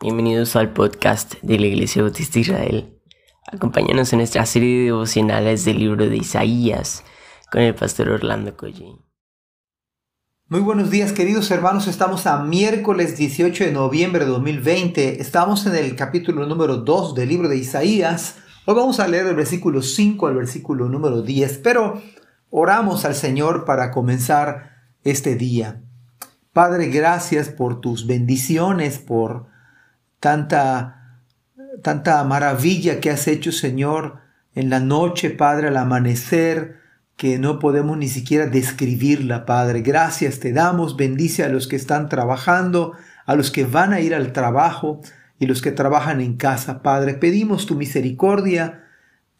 Bienvenidos al podcast de la Iglesia Bautista Israel. Acompáñanos en nuestra serie de devocionales del libro de Isaías con el pastor Orlando Collín. Muy buenos días queridos hermanos, estamos a miércoles 18 de noviembre de 2020, estamos en el capítulo número 2 del libro de Isaías. Hoy vamos a leer el versículo 5 al versículo número 10, pero oramos al Señor para comenzar este día. Padre, gracias por tus bendiciones, por tanta, tanta maravilla que has hecho, Señor, en la noche, Padre, al amanecer, que no podemos ni siquiera describirla, Padre. Gracias te damos, bendice a los que están trabajando, a los que van a ir al trabajo y los que trabajan en casa, Padre. Pedimos tu misericordia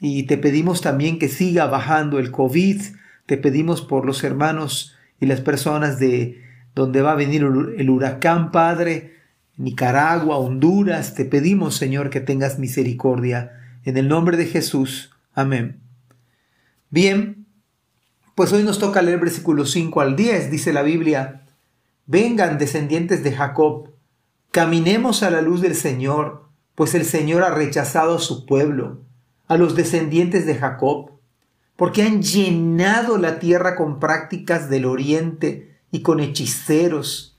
y te pedimos también que siga bajando el COVID. Te pedimos por los hermanos y las personas de donde va a venir el huracán, Padre Nicaragua, Honduras, te pedimos, Señor, que tengas misericordia. En el nombre de Jesús. Amén. Bien, pues hoy nos toca leer versículos 5 al 10. Dice la Biblia, vengan descendientes de Jacob, caminemos a la luz del Señor, pues el Señor ha rechazado a su pueblo, a los descendientes de Jacob, porque han llenado la tierra con prácticas del oriente y con hechiceros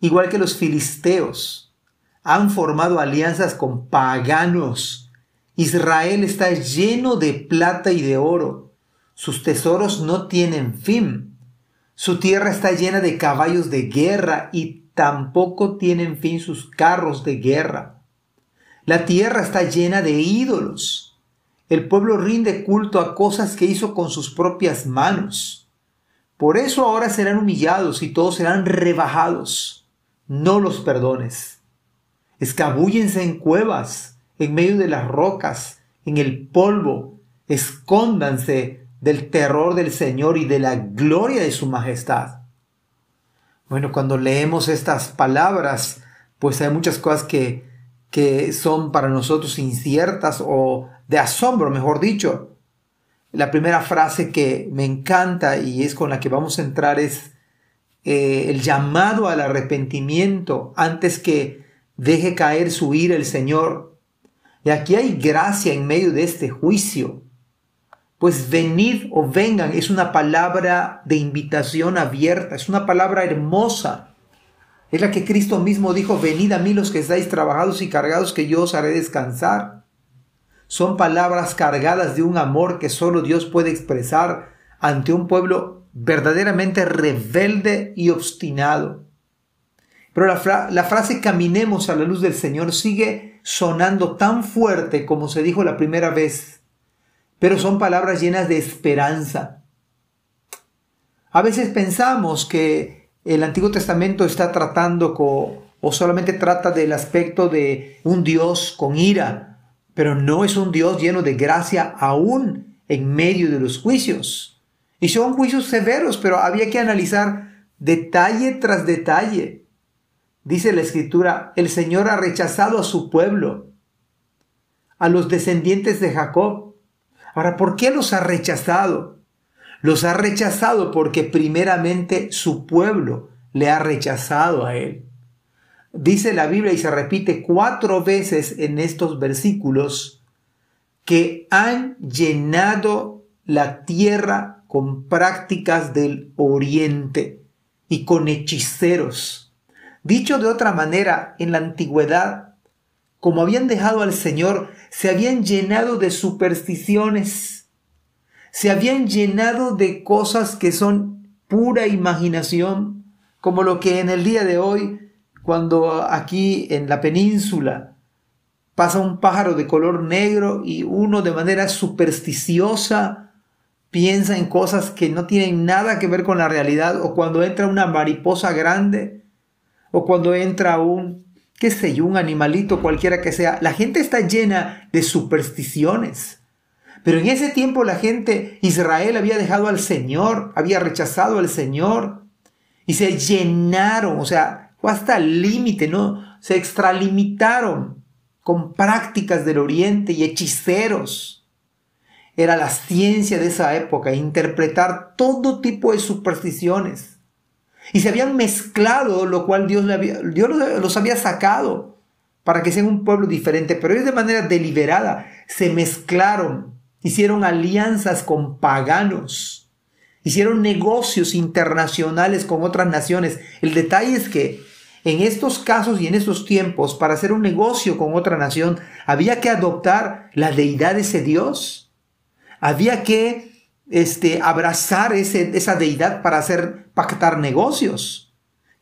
igual que los filisteos, han formado alianzas con paganos. Israel está lleno de plata y de oro. Sus tesoros no tienen fin. Su tierra está llena de caballos de guerra y tampoco tienen fin sus carros de guerra. La tierra está llena de ídolos. El pueblo rinde culto a cosas que hizo con sus propias manos. Por eso ahora serán humillados y todos serán rebajados no los perdones. Escabúllense en cuevas, en medio de las rocas, en el polvo, escóndanse del terror del Señor y de la gloria de su majestad. Bueno, cuando leemos estas palabras, pues hay muchas cosas que, que son para nosotros inciertas o de asombro, mejor dicho. La primera frase que me encanta y es con la que vamos a entrar es, eh, el llamado al arrepentimiento antes que deje caer su ira el Señor. Y aquí hay gracia en medio de este juicio. Pues venid o vengan es una palabra de invitación abierta, es una palabra hermosa. Es la que Cristo mismo dijo, venid a mí los que estáis trabajados y cargados, que yo os haré descansar. Son palabras cargadas de un amor que solo Dios puede expresar ante un pueblo verdaderamente rebelde y obstinado. Pero la, frase caminemos a la luz del Señor sigue sonando tan fuerte como se dijo la primera vez, pero son palabras llenas de esperanza. A veces pensamos que el Antiguo Testamento está tratando o solamente trata del aspecto de un Dios con ira, pero no es un Dios lleno de gracia aún en medio de los juicios. Y son juicios severos, pero había que analizar detalle tras detalle. Dice la escritura, el Señor ha rechazado a su pueblo, a los descendientes de Jacob. Ahora, ¿por qué los ha rechazado? Los ha rechazado porque primeramente su pueblo le ha rechazado a él. Dice la Biblia y se repite cuatro veces en estos versículos que han llenado la tierra con prácticas del oriente y con hechiceros. Dicho de otra manera, en la antigüedad, como habían dejado al Señor, se habían llenado de supersticiones, se habían llenado de cosas que son pura imaginación, como lo que en el día de hoy, cuando aquí en la península pasa un pájaro de color negro y uno de manera supersticiosa piensa en cosas que no tienen nada que ver con la realidad, o cuando entra una mariposa grande, o cuando entra un, qué sé yo, un animalito cualquiera que sea, la gente está llena de supersticiones. Pero en ese tiempo la gente, Israel había dejado al Señor, había rechazado al Señor, y se llenaron, o sea, hasta el límite, ¿no? Se extralimitaron con prácticas del oriente y hechiceros era la ciencia de esa época, interpretar todo tipo de supersticiones. Y se habían mezclado, lo cual Dios, Dios los había sacado para que sean un pueblo diferente, pero ellos de manera deliberada se mezclaron, hicieron alianzas con paganos, hicieron negocios internacionales con otras naciones. El detalle es que en estos casos y en estos tiempos, para hacer un negocio con otra nación, había que adoptar la deidad de ese Dios. Había que este, abrazar ese, esa deidad para hacer pactar negocios.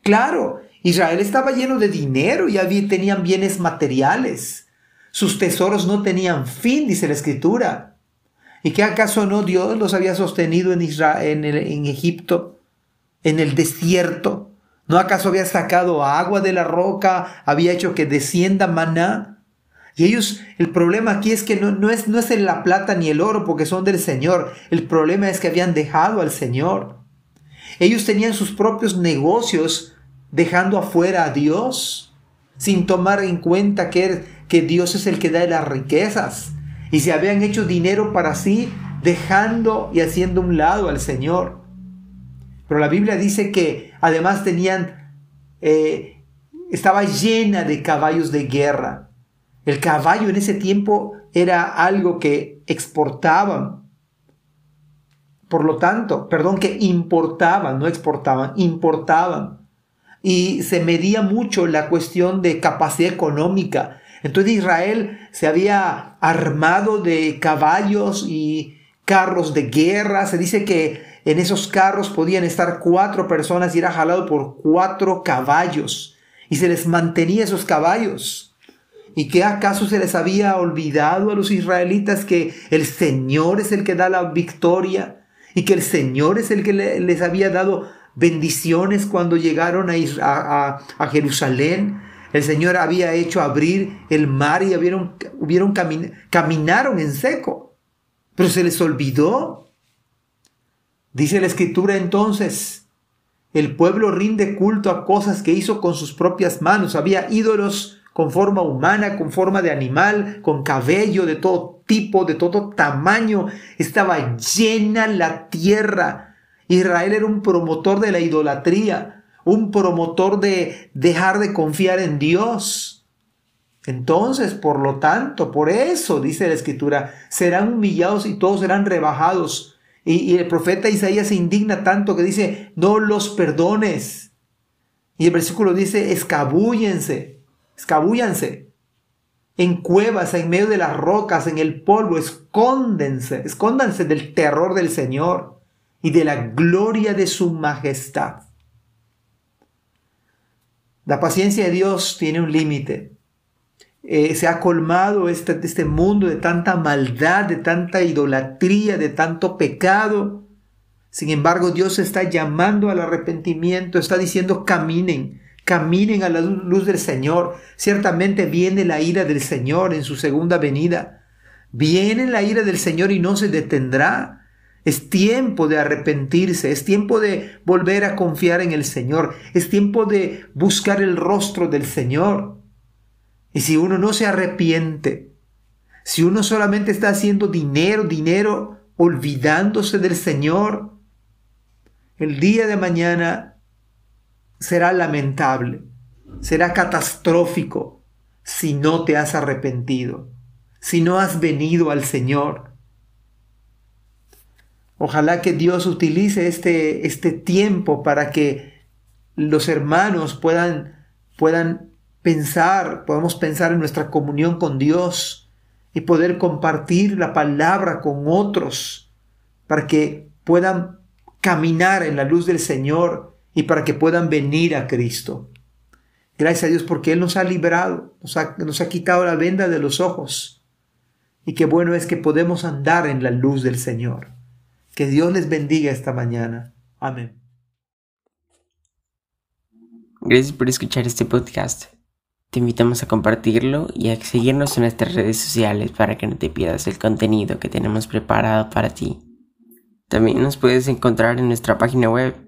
Claro, Israel estaba lleno de dinero y había, tenían bienes materiales. Sus tesoros no tenían fin, dice la escritura. ¿Y qué acaso no Dios los había sostenido en, Israel, en, en Egipto, en el desierto? ¿No acaso había sacado agua de la roca? ¿Había hecho que descienda maná? Y ellos, el problema aquí es que no, no, es, no es la plata ni el oro porque son del Señor. El problema es que habían dejado al Señor. Ellos tenían sus propios negocios dejando afuera a Dios, sin tomar en cuenta que, que Dios es el que da las riquezas. Y se habían hecho dinero para sí, dejando y haciendo un lado al Señor. Pero la Biblia dice que además tenían, eh, estaba llena de caballos de guerra. El caballo en ese tiempo era algo que exportaban. Por lo tanto, perdón, que importaban, no exportaban, importaban. Y se medía mucho la cuestión de capacidad económica. Entonces Israel se había armado de caballos y carros de guerra. Se dice que en esos carros podían estar cuatro personas y era jalado por cuatro caballos. Y se les mantenía esos caballos. ¿Y qué acaso se les había olvidado a los israelitas que el Señor es el que da la victoria? Y que el Señor es el que les había dado bendiciones cuando llegaron a, Jerusalén. El Señor había hecho abrir el mar y hubieron, hubieron caminaron en seco. Pero se les olvidó Dice la escritura entonces, el pueblo rinde culto a cosas que hizo con sus propias manos. Había ídolos con forma humana, con forma de animal, con cabello de todo tipo, de todo tamaño. Estaba llena la tierra. Israel era un promotor de la idolatría, un promotor de dejar de confiar en Dios. Entonces, por lo tanto, por eso, dice la escritura, serán humillados y todos serán rebajados y, el profeta Isaías se indigna tanto que dice, no los perdones. Y el versículo dice, escabúyense, escabúyanse en cuevas, en medio de las rocas, en el polvo, escóndense, escóndanse del terror del Señor y de la gloria de su majestad. La paciencia de Dios tiene un límite. Eh, se ha colmado este, este mundo de tanta maldad, de tanta idolatría, de tanto pecado. Sin embargo, Dios está llamando al arrepentimiento, está diciendo caminen, caminen a la luz del Señor. Ciertamente viene la ira del Señor en su segunda venida. Viene la ira del Señor y no se detendrá. Es tiempo de arrepentirse, es tiempo de volver a confiar en el Señor, es tiempo de buscar el rostro del Señor. Y si uno no se arrepiente, si uno solamente está haciendo dinero, dinero, olvidándose del Señor, el día de mañana será lamentable, será catastrófico si no te has arrepentido, si no has venido al Señor. Ojalá que Dios utilice este, este tiempo para que los hermanos puedan, puedan pensar, podemos pensar en nuestra comunión con Dios y poder compartir la palabra con otros para que puedan caminar en la luz del Señor y para que puedan venir a Cristo. Gracias a Dios porque Él nos ha librado, nos ha, nos ha quitado la venda de los ojos. Y qué bueno es que podemos andar en la luz del Señor. Que Dios les bendiga esta mañana. Amén. Gracias por escuchar este podcast. Te invitamos a compartirlo y a seguirnos en nuestras redes sociales para que no te pierdas el contenido que tenemos preparado para ti. También nos puedes encontrar en nuestra página web